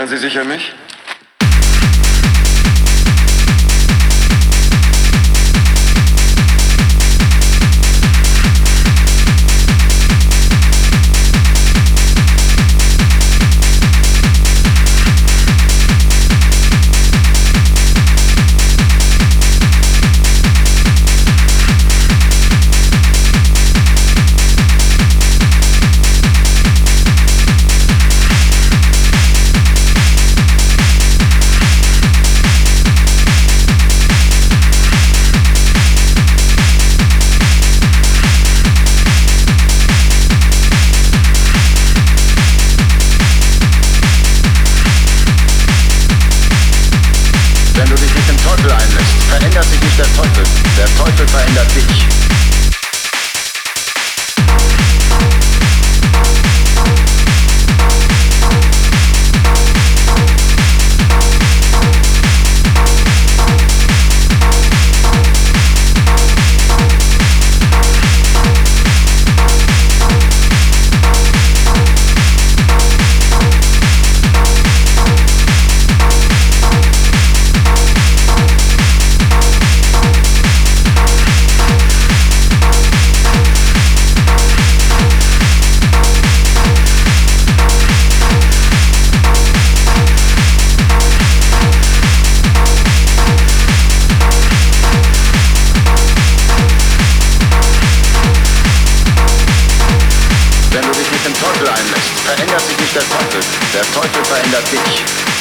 Erinnern Sie sich an mich? dich im Teufel einlässt, verändert sich nicht der Teufel. Der Teufel verändert dich.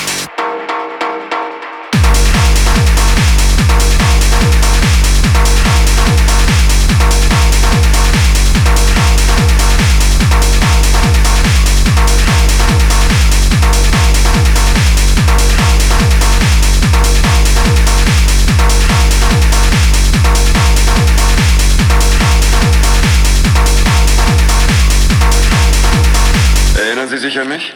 ihr mich?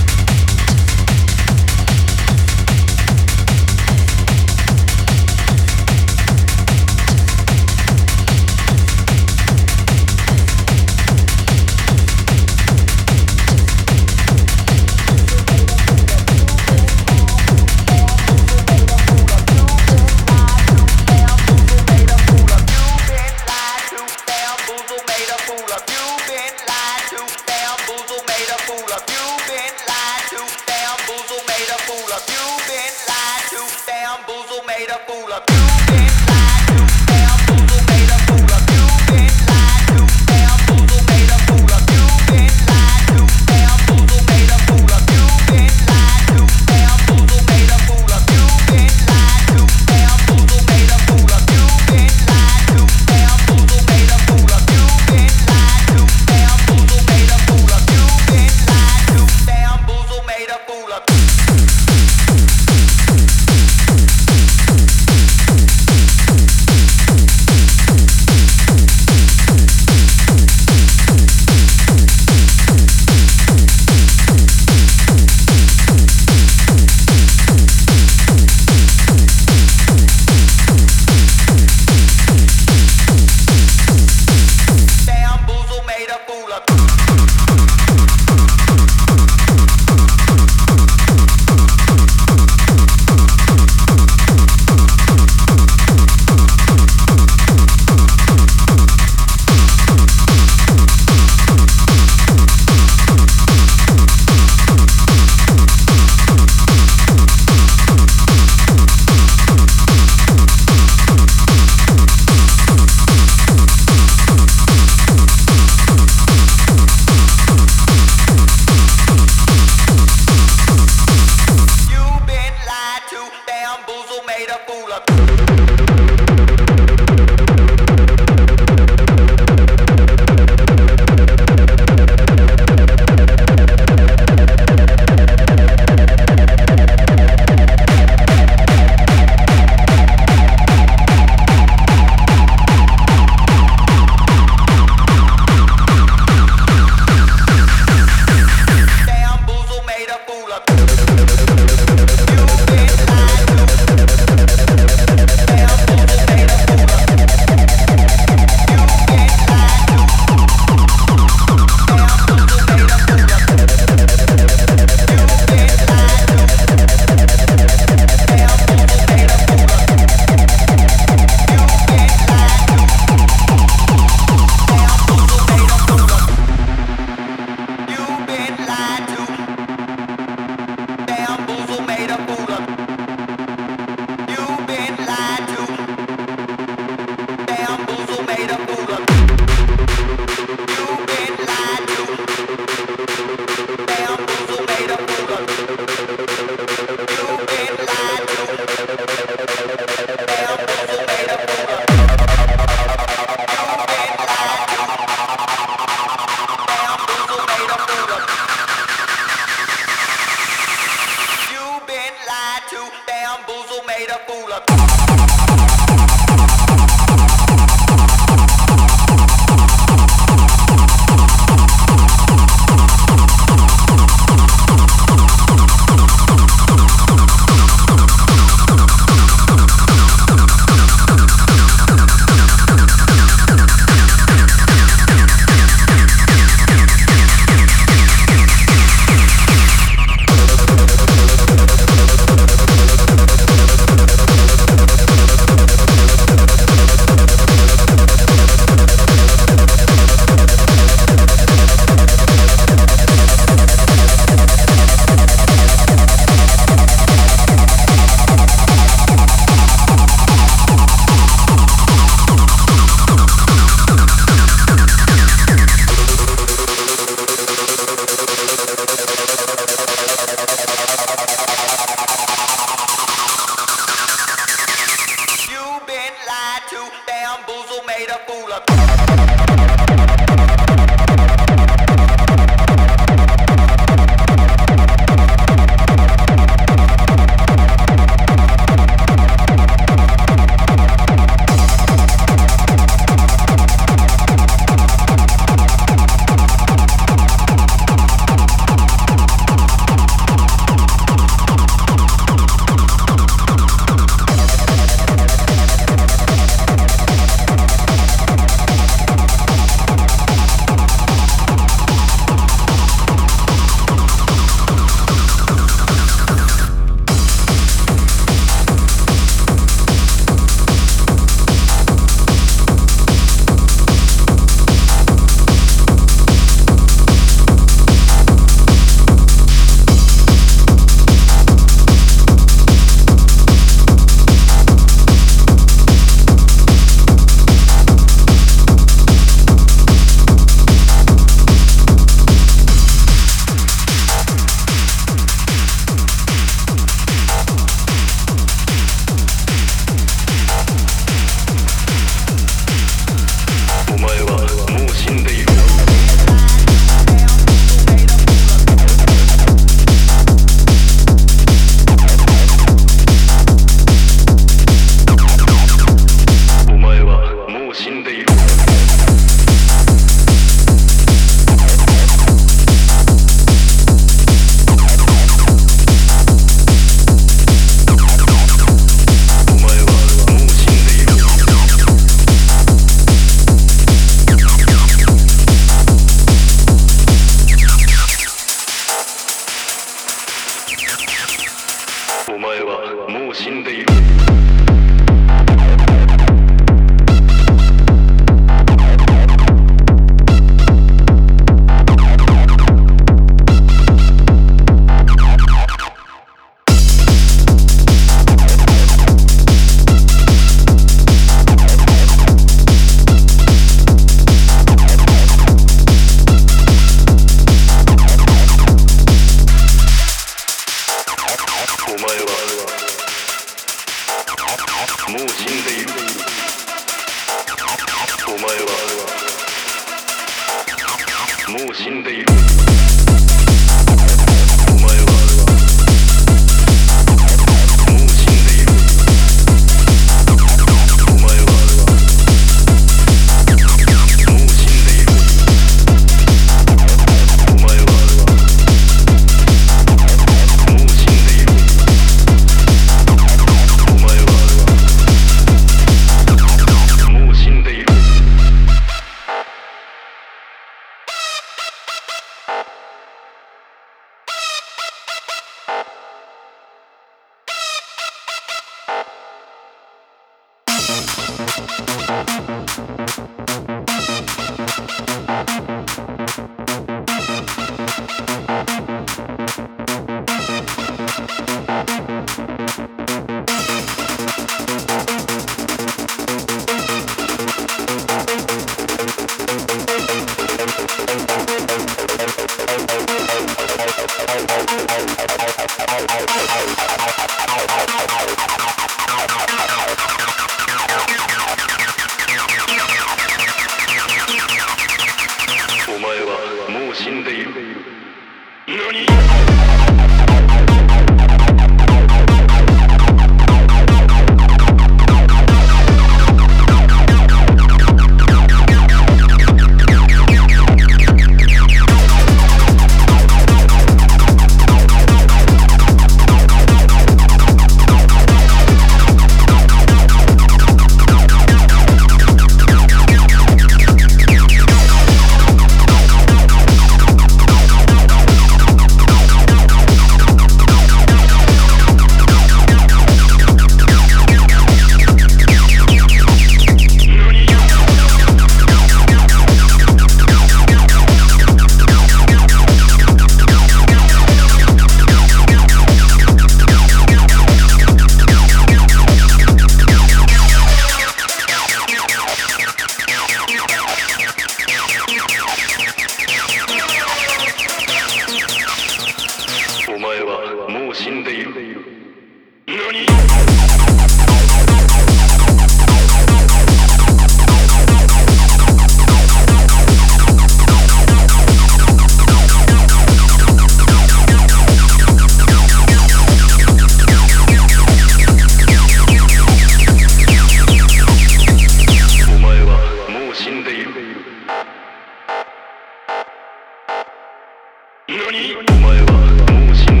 にお前はもう死んだ